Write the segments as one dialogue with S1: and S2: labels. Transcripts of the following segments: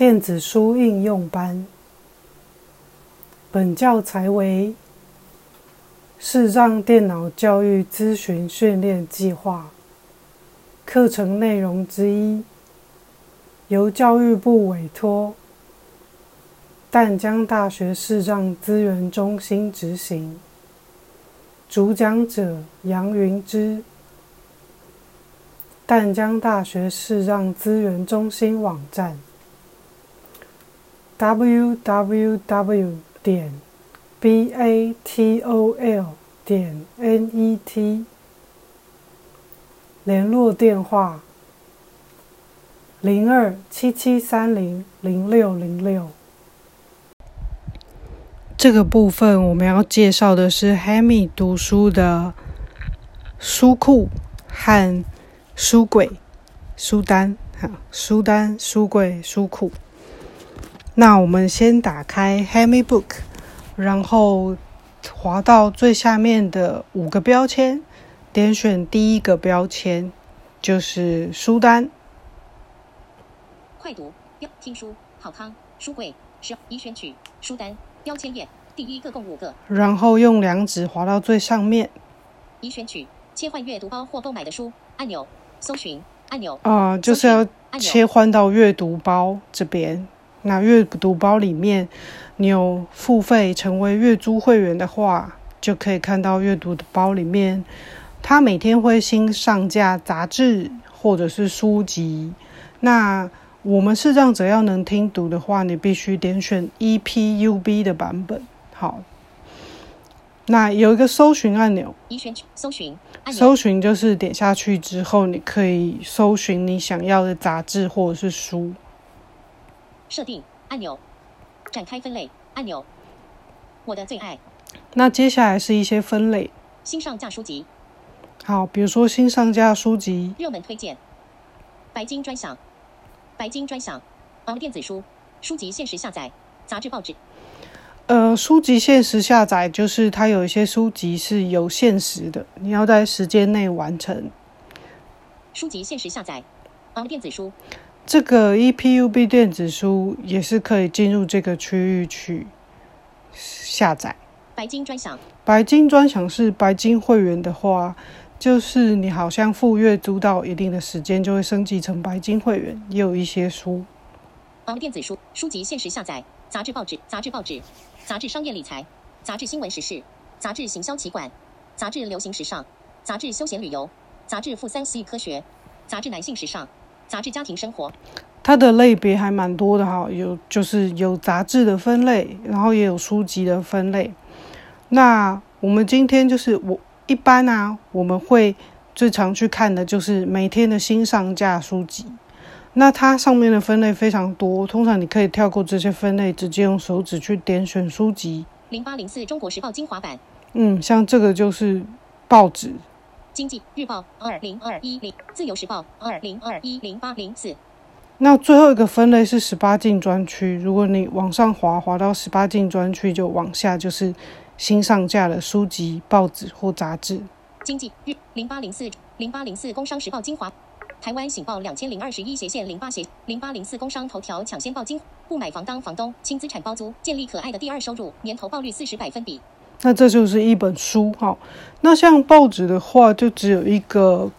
S1: 电子书应用班。本教材为视障电脑教育咨询训练计划课程内容之一，由教育部委托淡江大学视障资源中心执行。主讲者杨云之。淡江大学视障资源中心网站：www. 点 batol. 点 net。联络电话：零二七七三零零六零六。这个部分我们要介绍的是 Hammy 读书的书库和。书柜、书单，哈，书单、书柜、书库。那我们先打开 Hemi Book，然后滑到最下面的五个标签，点选第一个标签，就是书单。
S2: 快读，听书，好康，书柜，是已选取，书单，标签页，第一个共五个。
S1: 然后用两指滑到最上面，
S2: 已选取，切换阅读包或购买的书按钮。搜寻按钮
S1: 啊，就是要切换到阅读包这边。那阅读包里面，你有付费成为月租会员的话，就可以看到阅读的包里面，它每天会新上架杂志或者是书籍。那我们视障者要能听读的话，你必须点选 EPUB 的版本。好。那有一个搜寻按钮，
S2: 搜寻，
S1: 搜寻就是点下去之后，你可以搜寻你想要的杂志或者是书。
S2: 设定按钮，展开分类按钮，我的最爱。
S1: 那接下来是一些分类，
S2: 新上架书籍。
S1: 好，比如说新上架书籍，
S2: 热门推荐，白金专享，白金专享，哦，电子书，书籍限时下载，杂志报纸。
S1: 呃，书籍限时下载就是它有一些书籍是有限时的，你要在时间内完成。
S2: 书籍限时下载，哦，电子书。
S1: 这个 EPUB 电子书也是可以进入这个区域去下载。
S2: 白金专享，
S1: 白金专享是白金会员的话，就是你好像付月租到一定的时间，就会升级成白金会员，也有一些书。
S2: 哦，电子书，书籍限时下载，杂志报纸，杂志报纸。杂志商业理财，杂志新闻时事，杂志行销企管，杂志流行时尚，杂志休闲旅游，杂志负三 C 科学，杂志男性时尚，杂志家庭生活。
S1: 它的类别还蛮多的哈，有就是有杂志的分类，然后也有书籍的分类。那我们今天就是我一般啊，我们会最常去看的就是每天的新上架书籍。那它上面的分类非常多，通常你可以跳过这些分类，直接用手指去点选书籍。
S2: 零八零四中国时报精华版。
S1: 嗯，像这个就是报纸。
S2: 经济日报二零二一零，自由时报二零二一零八零四。
S1: 那最后一个分类是十八禁专区，如果你往上滑，滑到十八禁专区，就往下就是新上架的书籍、报纸或杂志。
S2: 经济日零八零四零八零四工商时报精华。台湾醒报两千零二十一斜线零八斜零八零四工商头条抢先报金不买房当房东轻资产包租建立可爱的第二收入年投报率四十百分比。
S1: 那这就是一本书哈。那像报纸的话，就只有一个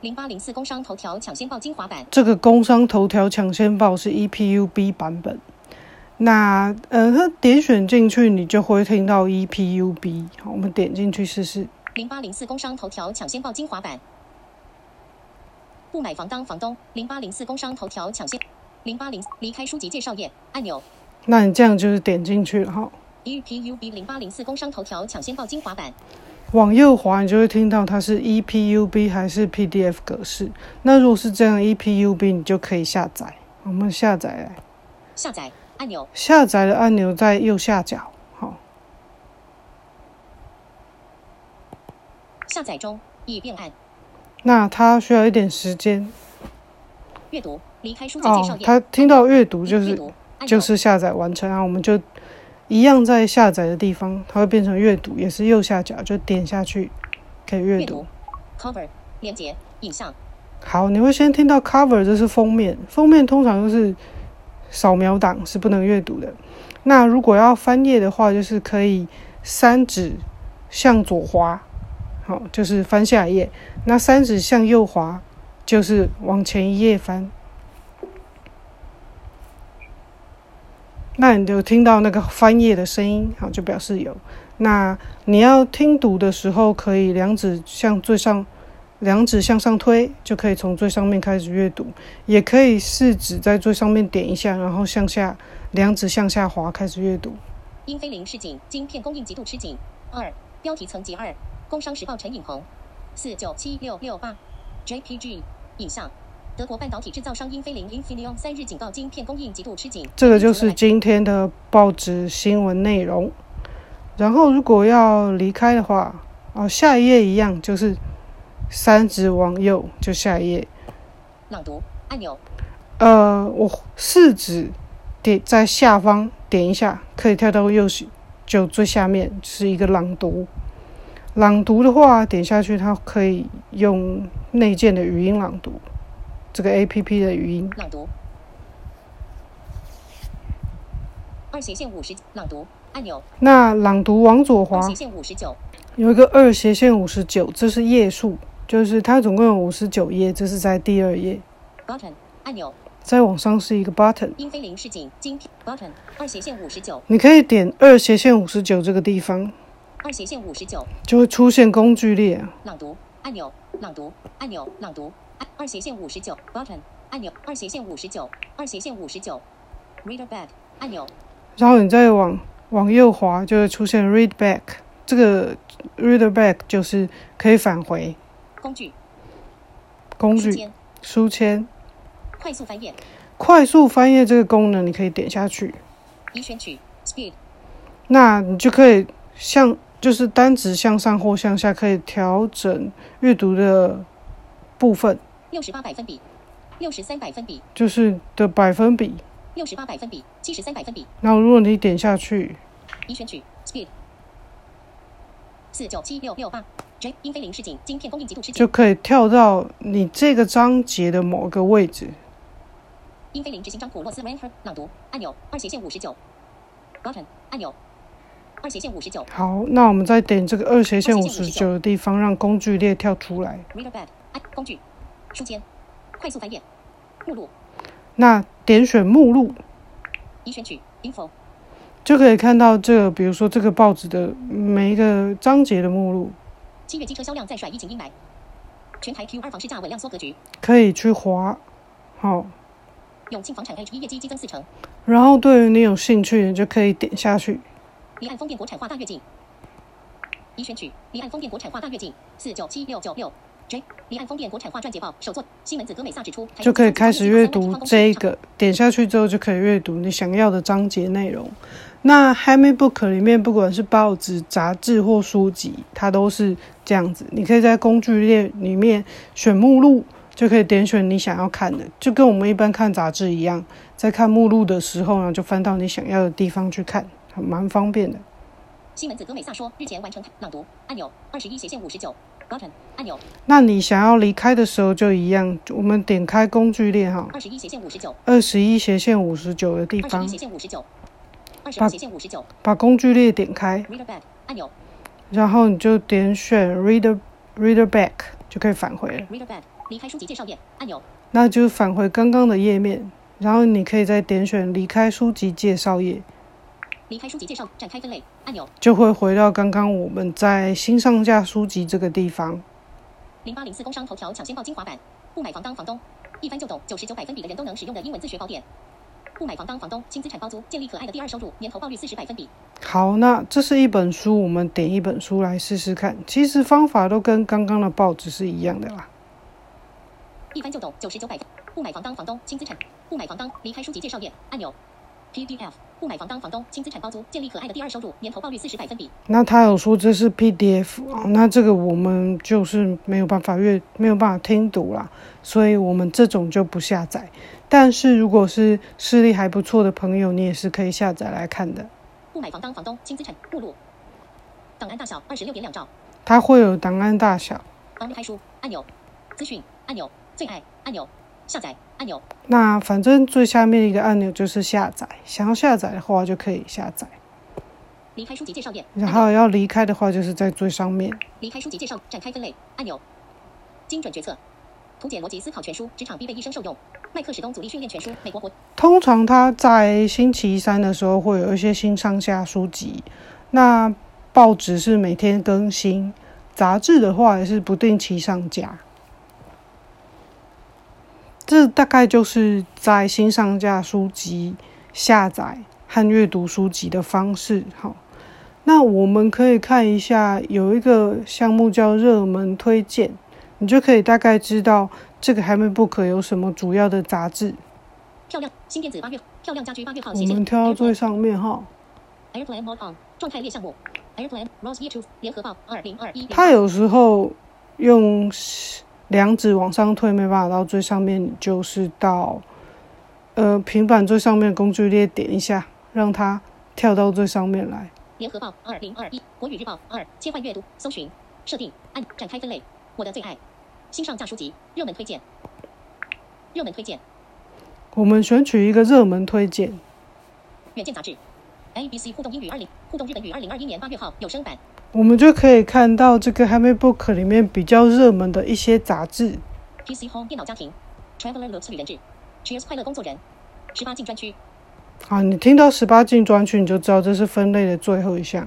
S2: 零八零四工商头条抢先报精华版。
S1: 这个工商头条抢先报是 EPUB 版本。那呃，它点选进去，你就会听到 EPUB。好，我们点进去试试。
S2: 零八零四工商头条抢先报精华版。不买房当房东，零八零四工商头条抢先，零八零离开书籍介绍页按钮。
S1: 那你这样就是点进去了哈。
S2: E P U B 零八零四工商头条抢先报精华版。
S1: 往右滑，你就会听到它是 E P U B 还是 P D F 格式。那如果是这样 E P U B，你就可以下载。我们下载来。
S2: 下载按钮。
S1: 下载的按钮在右下角。好。
S2: 下载中，已变暗。
S1: 那它需要一点时间。
S2: 阅读，离开书籍介绍页。
S1: 他听到阅读就是就是下载完成啊，我们就一样在下载的地方，它会变成阅读，也是右下角就点下去可以阅读。
S2: Cover 连接影像。
S1: 好，你会先听到 Cover，这是封面。封面通常都是扫描档是不能阅读的。那如果要翻页的话，就是可以三指向左滑，好，就是翻下一页；那三指向右滑，就是往前一页翻。那你就听到那个翻页的声音，好，就表示有。那你要听读的时候，可以两指向最上，两指向上推，就可以从最上面开始阅读；也可以四指在最上面点一下，然后向下两指向下滑开始阅读。
S2: 英飞凌示警，晶片供应极度吃紧。二标题层级二，工商时报陈颖红，四九七六六八，JPG 影像。德国半导体制造商英飞凌 Infineon 三日警告晶片供应极度吃紧。
S1: 这个就是今天的报纸新闻内容。然后如果要离开的话，哦，下一页一样，就是三指往右就下一页。
S2: 朗读按钮。
S1: 呃，我四指点在下方点一下，可以跳到右就最下面是一个朗读。朗读的话，点下去它可以用内建的语音朗读。这个 A P P 的语音。
S2: 朗读，二斜线五十朗读。按钮。
S1: 那朗读往左滑，
S2: 斜线五十九。
S1: 有一个二斜线五十九，这是页数，就是它总共有五十九页，这是在第二页。
S2: Button 按钮，
S1: 再往上是一个 Button。
S2: 英飞凌示警，晶片 Button 二斜线五十九，
S1: 你可以点二斜线五十九这个地方，
S2: 二斜线五十九。
S1: 就会出现工具列。
S2: 朗读。按钮，朗读。按钮，朗读。二斜线五十九，button 按钮，二斜线五十九，二斜线五十九，reader back 按钮。
S1: 然后你再往往右滑，就会出现 read back。这个 reader back 就是可以返回
S2: 工具。
S1: 工具书签。
S2: 快速翻页。
S1: 快速翻页这个功能，你可以点下去。
S2: 已选取 speed。
S1: 那你就可以向就是单指向上或向下，可以调整阅读的部分。
S2: 六十八百分比，六十三百分比，
S1: 就是的百分比。
S2: 六十八百分比，七十三百分比。
S1: 那如果你点下去，
S2: 已选取 speed 四九七六六八 J 英飞凌市井，晶片供应极度吃紧，
S1: 就可以跳到你这个章节的某个位置。
S2: 英飞凌执行长普洛斯 Ranker 朗读按钮二斜线五十九 button 按钮二斜线五十九。
S1: 好，那我们再点这个二斜线五十九的地方，让工具列跳出来。
S2: Reader bed 工具。书签，快速翻页，目录。
S1: 那点选目录，
S2: 已选取 info，
S1: 就可以看到这个，比如说这个报纸的每一个章节的目录。
S2: 七月机车销量再甩疫情阴霾，全台 Q 二房市价稳量缩格局。
S1: 可以去划，好。
S2: 永庆房产 H 一业绩激增四成。
S1: 然后对于你有兴趣，你就可以点下去。
S2: 离岸风电国产化大跃进，已选取离岸风电国产化大跃进四九七六九六。J 离岸风电国产化传捷报首作，西门子格美萨指出，
S1: 就可以开始阅读这个。点下去之后就可以阅读你想要的章节内容。那 Hammy Book 里面不管是报纸、杂志或书籍，它都是这样子。你可以在工具列里面选目录，就可以点选你想要看的，就跟我们一般看杂志一样，在看目录的时候呢，就翻到你想要的地方去看，蛮方便的。
S2: 西门子格美萨说，日前完成朗读按钮二十一斜线五十九。按钮。
S1: 那你想要离开的时候就一样，我们点开工具列哈。
S2: 二十一斜线五十九。
S1: 二十一斜线五十九的地方。
S2: 二十一斜线五十九。二十斜线五十九。
S1: 把工具列点开。
S2: Reader back 按钮。
S1: 然后你就点选 Reader Reader back 就可以返回了。
S2: Reader back 离开书籍介绍页按钮。
S1: 那就返回刚刚的页面，然后你可以再点选离开书籍介绍页。
S2: 离开书籍介绍，展开分类按钮，
S1: 就会回到刚刚我们在新上架书籍这个地方。
S2: 零八零四工商头条抢先报精华版，不买房当房东，一翻就懂，九十九百分比的人都能使用的英文自学宝典。不买房当房东，轻资产包租，建立可爱的第二收入，年投报率四十百分比。
S1: 好，那这是一本书，我们点一本书来试试看。其实方法都跟刚刚的报纸是一样的啦。
S2: 一翻就懂，九十九百分，不买房当房东，轻资产，不买房当，离开书籍介绍页按钮。PDF 不买房当房东，轻资产包租，建立可爱的第二收入，年投报率四十百分比。
S1: 那他有说这是 PDF 啊，那这个我们就是没有办法阅，没有办法听读啦，所以我们这种就不下载。但是如果是视力还不错的朋友，你也是可以下载来看的。
S2: 不买房当房东，轻资产目录，档案大小二十六点两兆。
S1: 它会有档案大小。
S2: 帮开书按钮，资讯按钮，最爱按钮。下载按钮。
S1: 那反正最下面一个按钮就是下载，想要下载的话就可以下载。
S2: 离开书籍介绍页。
S1: 然后要离开的话就是在最上面。
S2: 离开书籍介绍，展开分类按钮。精准决策。图解逻辑思考全书，职场必备一生受用。麦克史东阻力训练全书，美国国。
S1: 通常他在星期三的时候会有一些新上下书籍。那报纸是每天更新，杂志的话也是不定期上架。这大概就是在新上架书籍下载和阅读书籍的方式。好，那我们可以看一下，有一个项目叫热门推荐。你就可以大概知道这个还没 book 有什么主要的杂志。
S2: 漂亮新电子八月漂亮家居八月号。
S1: 我们跳到最上面哈。
S2: Airplane Mode On 状态列项目。Airplane Rose Year Two 联合报二零二一。
S1: 它有时候用两指往上推没办法到最上面，就是到呃平板最上面工具列点一下，让它跳到最上面来。
S2: 联合报二零二一国语日报二切换阅读搜寻设定按展开分类我的最爱。新上架书籍，热门推荐。热门推荐。
S1: 我们选取一个热门推荐。
S2: 远见杂志，ABC 互动英语二零互动日本语二零二一年八月号有声版。
S1: 我们就可以看到这个 Hammy Book 里面比较热门的一些杂志。
S2: PC Home 电脑家庭，Traveler Looks 旅人志，Cheers 快乐工作人，十八禁专区。
S1: 好，你听到十八禁专区，你就知道这是分类的最后一项。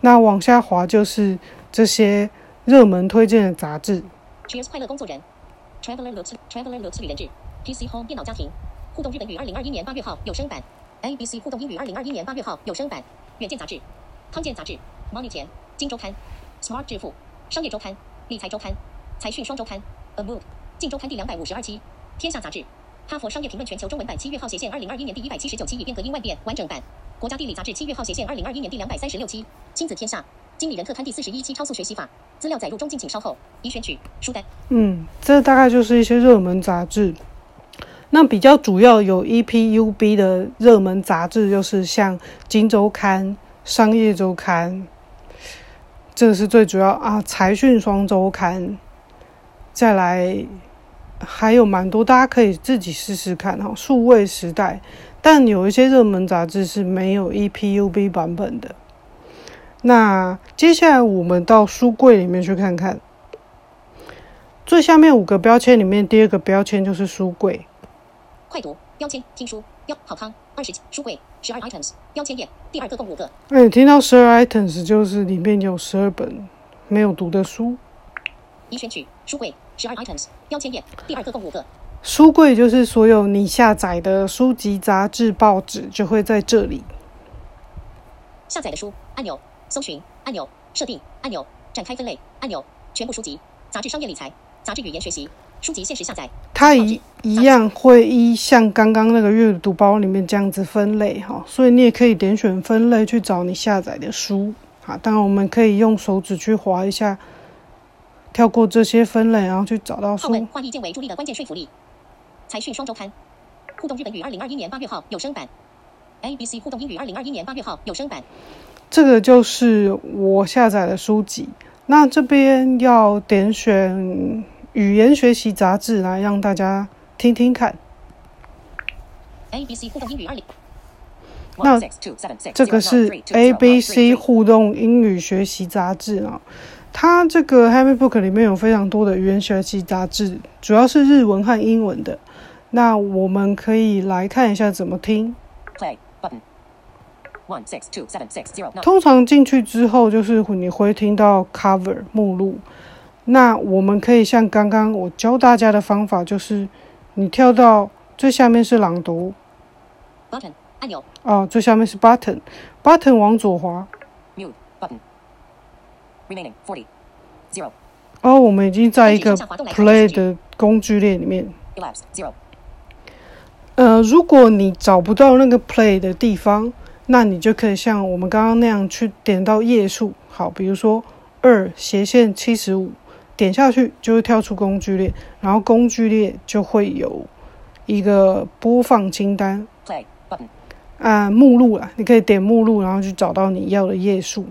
S1: 那往下滑就是这些热门推荐的杂志。
S2: Cheers 快乐工作人，Traveler Looks Traveler Looks 旅人志，PC Home 电脑家庭，互动日本语二零二一年八月号有声版，ABC 互动英语二零二一年八月号有声版，远见杂志，康健杂志，Money 钱，金周刊，Smart 致富，商业周刊，理财周刊，财讯双周刊，A Move，晋周刊第两百五十二期，天下杂志，哈佛商业评论全球中文版七月号斜线二零二一年第一百七十九期已变革应万变完整版，国家地理杂志七月号斜线二零二一年第两百三十六期，亲子天下。经理人特刊第四十一期超速学习法，资料载入中，敬请稍后。已选取书单。
S1: 嗯，这大概就是一些热门杂志。那比较主要有 EPUB 的热门杂志，就是像《金周刊》《商业周刊》，这个是最主要啊。《财讯双周刊》，再来还有蛮多，大家可以自己试试看哈。数位时代，但有一些热门杂志是没有 EPUB 版本的。那接下来我们到书柜里面去看看，最下面五个标签里面，第二个标签就是书柜。
S2: 快读标签听书标好康二十书柜十二 items 标签页第二个共五个。
S1: 哎，听到十二 items 就是里面有十二本没有读的书。
S2: 已选取书柜十二 items 标签页第二个共五个。
S1: 书柜就是所有你下载的书籍、杂志、报纸就会在这里。
S2: 下载的书按钮。搜寻按钮，设定按钮，展开分类按钮，全部书籍、杂志、商业理财、杂志、语言学习、书籍、限时下载。
S1: 它一一样会依像刚刚那个阅读包里面这样子分类哈，所以你也可以点选分类去找你下载的书。好，当然我们可以用手指去划一下，跳过这些分类，然后去找到书文。
S2: 化意见为助力的关键说服力。财讯双周刊，互动日本语二零二一年八月号有声版。ABC 互动英语二零二一年八月号有声版。
S1: 这个就是我下载的书籍。那这边要点选语言学习杂志来让大家听听看。
S2: A B C 互动英语二零。
S1: 那这个是 A B C 互动英语学习杂志啊。它这个 Happy Book 里面有非常多的语言学习杂志，主要是日文和英文的。那我们可以来看一下怎么听。
S2: Play button。
S1: 通常进去之后，就是你会听到 cover 目录。那我们可以像刚刚我教大家的方法，就是你跳到最下面是朗读
S2: ，button 按钮。
S1: 哦，最下面是 button，button 往左滑
S2: ，mute button remaining forty zero。
S1: 哦，我们已经在一个 play 的工具列里面。呃，如果你找不到那个 play 的地方。那你就可以像我们刚刚那样去点到页数，好，比如说二斜线七十五，点下去就会跳出工具列，然后工具列就会有一个播放清单，啊，目录啊，你可以点目录，然后去找到你要的页数。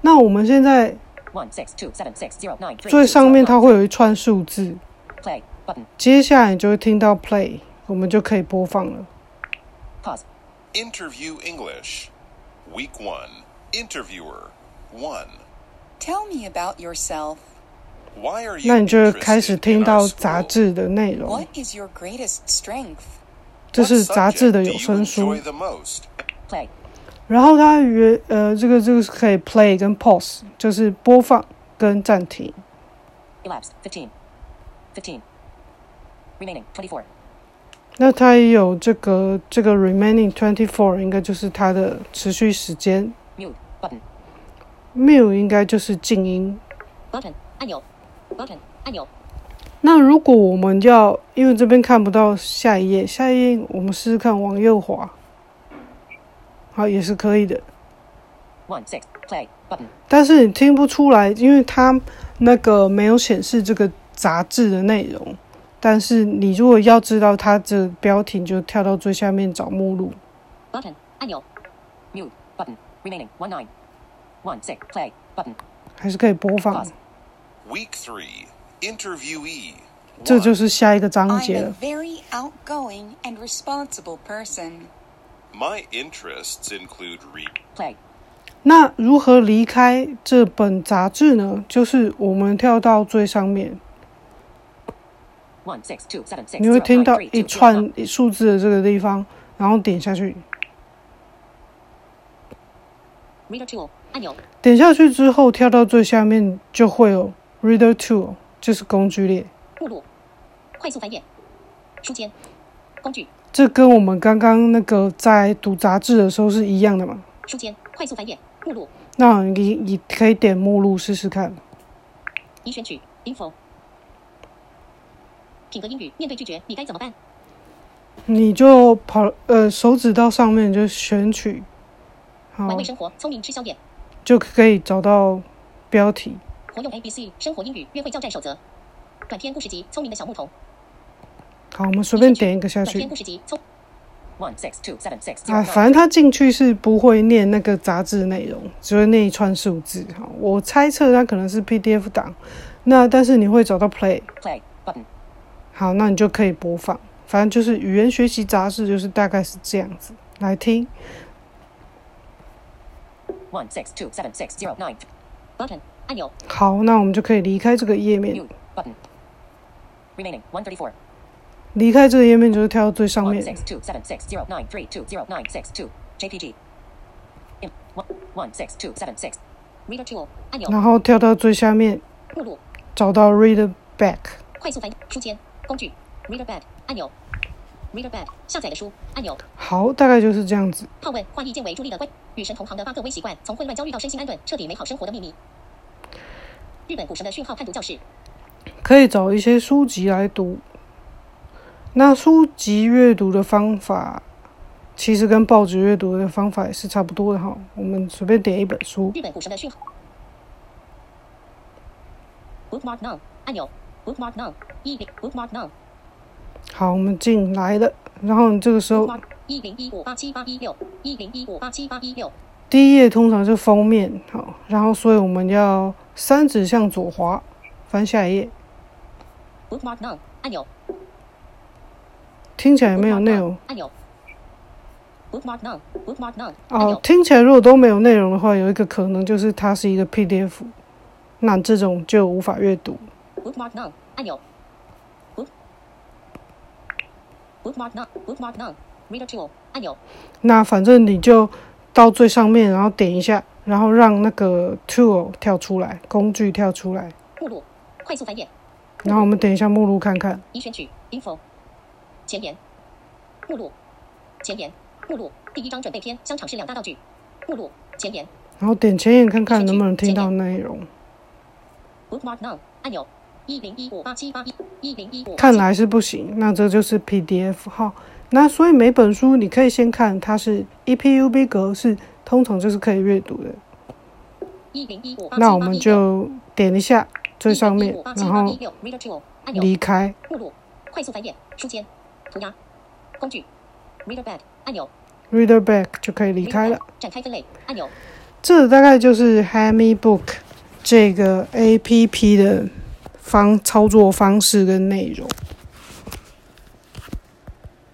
S1: 那我们现在最上面它会有一串数字，接下来你就会听到 play，我们就可以播放了。
S2: Pause.
S3: Interview English. Week One, Interviewer One.
S4: Tell me about yourself.
S3: Why are you
S1: 那你就开始听到杂志的内容
S4: What，is your greatest strength?
S1: 这是杂志的有声书
S3: enjoy。the most?
S2: Play.
S1: 然后它原呃，这个这个是可以 play 跟 pause，就是播放跟暂停。
S2: Elapsed. 15. 15. Remaining. 24.
S1: 那它也有这个这个 remaining twenty four，应该就是它的持续时间。
S2: Mute. Button.
S1: mute 应该就是静音。
S2: Button. 按钮。Button. 按钮。
S1: 那如果我们要，因为这边看不到下一页，下一页我们试试看往右滑，好也是可以的。
S2: One six. Play. Button.
S1: 但是你听不出来，因为它那个没有显示这个杂志的内容。但是你如果要知道它的标题，就跳到最下面找目录。
S2: Button. 按钮。Mute. Button. Remaining. One nine. One six. Play. Button.
S1: 还是可以播放
S2: Pause.。
S3: Week three, Interviewee
S1: 这就是下一个章节了
S4: I'm
S1: 节
S4: a
S1: 了。
S4: very outgoing and responsible person.
S3: My interests include reading.
S2: Play.
S1: 那如何离开这本杂志呢？就是我们跳到最上面
S2: ，One six two seven six.
S1: 你会听到一串数字的这个地方，然后点下去。点下去之后，跳到最下面就会有 Reader Tool，就是工具列。
S2: 目录。快速翻页。书签。工具。
S1: 这跟我们刚刚那个在读杂志的时候是一样的嘛？
S2: 书签。快速翻页。目录。
S1: 那你你可以点目录试试看。
S2: 已选取。info。品格英语。面对拒绝，你该怎么办？
S1: 你就跑呃手指到上面就选取，好
S2: 玩味生活，聪明吃宵夜。
S1: 就可以找到标题。
S2: 活用 A B C 生活英语约会教战守则。短篇故事集《聪明的小牧童》。
S1: 好，我们随便点一个下去
S2: 短篇故。事集《聪》。One six two seven six
S1: 啊反正他进去是不会念那个杂志内容，只会念一串数字。哈，我猜测它可能是 PDF 档。那但是你会找到
S2: Play，Play button。
S1: 好，那你就可以播放。反正就是语言学习杂志，就是大概是这样子来听。
S2: One six two seven six zero nine. Button 按钮。
S1: 好，那我们就可以离开这个页面.离开这个页面就是跳到最上面。然后跳到最下面，
S2: 目录。
S1: 找到 Reader Back。
S2: 快速翻译书签工具 Reader Bed 按钮。Reader Bed 下载的书按钮。
S1: 好，大概就是这样子。
S2: 炮问化意见为助力的关与神同行的八个微习惯，从混乱焦虑到身心安顿，彻底美好生活的秘密。日本股神的讯号判读教室。
S1: 可以找一些书籍来读。那书籍阅读的方法，其实跟报纸阅读的方法也是差不多的哈。我们随便点一本书，
S2: 日本股神的讯号。Bookmark now 按钮。Bookmark now 一零 Bookmark now
S1: 好，我们进来了。然后你这个时候
S2: 一零一五八七八一六一零一五八七八一六
S1: 第一页通常是封面，好，然后所以我们要三指向左滑，翻下一页。
S2: Bookmark now 按钮。
S1: 听起来没有内容
S2: 按钮。Bookmark now Bookmark now 按
S1: 哦。。听起来如果都没有内容的话，有一个可能就是它是一个 PDF，那这种就无法阅读。
S2: Bookmark now 按钮。Book Bookmark now Bookmark now Reader tool 按钮。
S1: 那反正你就到最上面，然后点一下，然后让那个 tool 跳出来，工具跳出来，
S2: 目录快速翻页。
S1: 然后我们点一下目录看看。
S2: 已选取 info 前言目录前言目录第一章准备篇香肠是两大道具目录前言
S1: 然后点前眼看看能不能听到内容。
S2: bookmark now 按钮一零一五八七八一一零一五
S1: 看来是不行，那这就是 PDF 号。那所以每本书你可以先看它是 E EPUB 格式，通常就是可以阅读的。那我们就点一下最上面，然后离开。
S2: 目录快速翻页书签涂鸦工具 reader bed 按钮
S1: Reader Back 就可以离开了。
S2: 展开分类按钮
S1: 这大概就是 Hammy Book 这个 A P P 的方操作方式跟内容。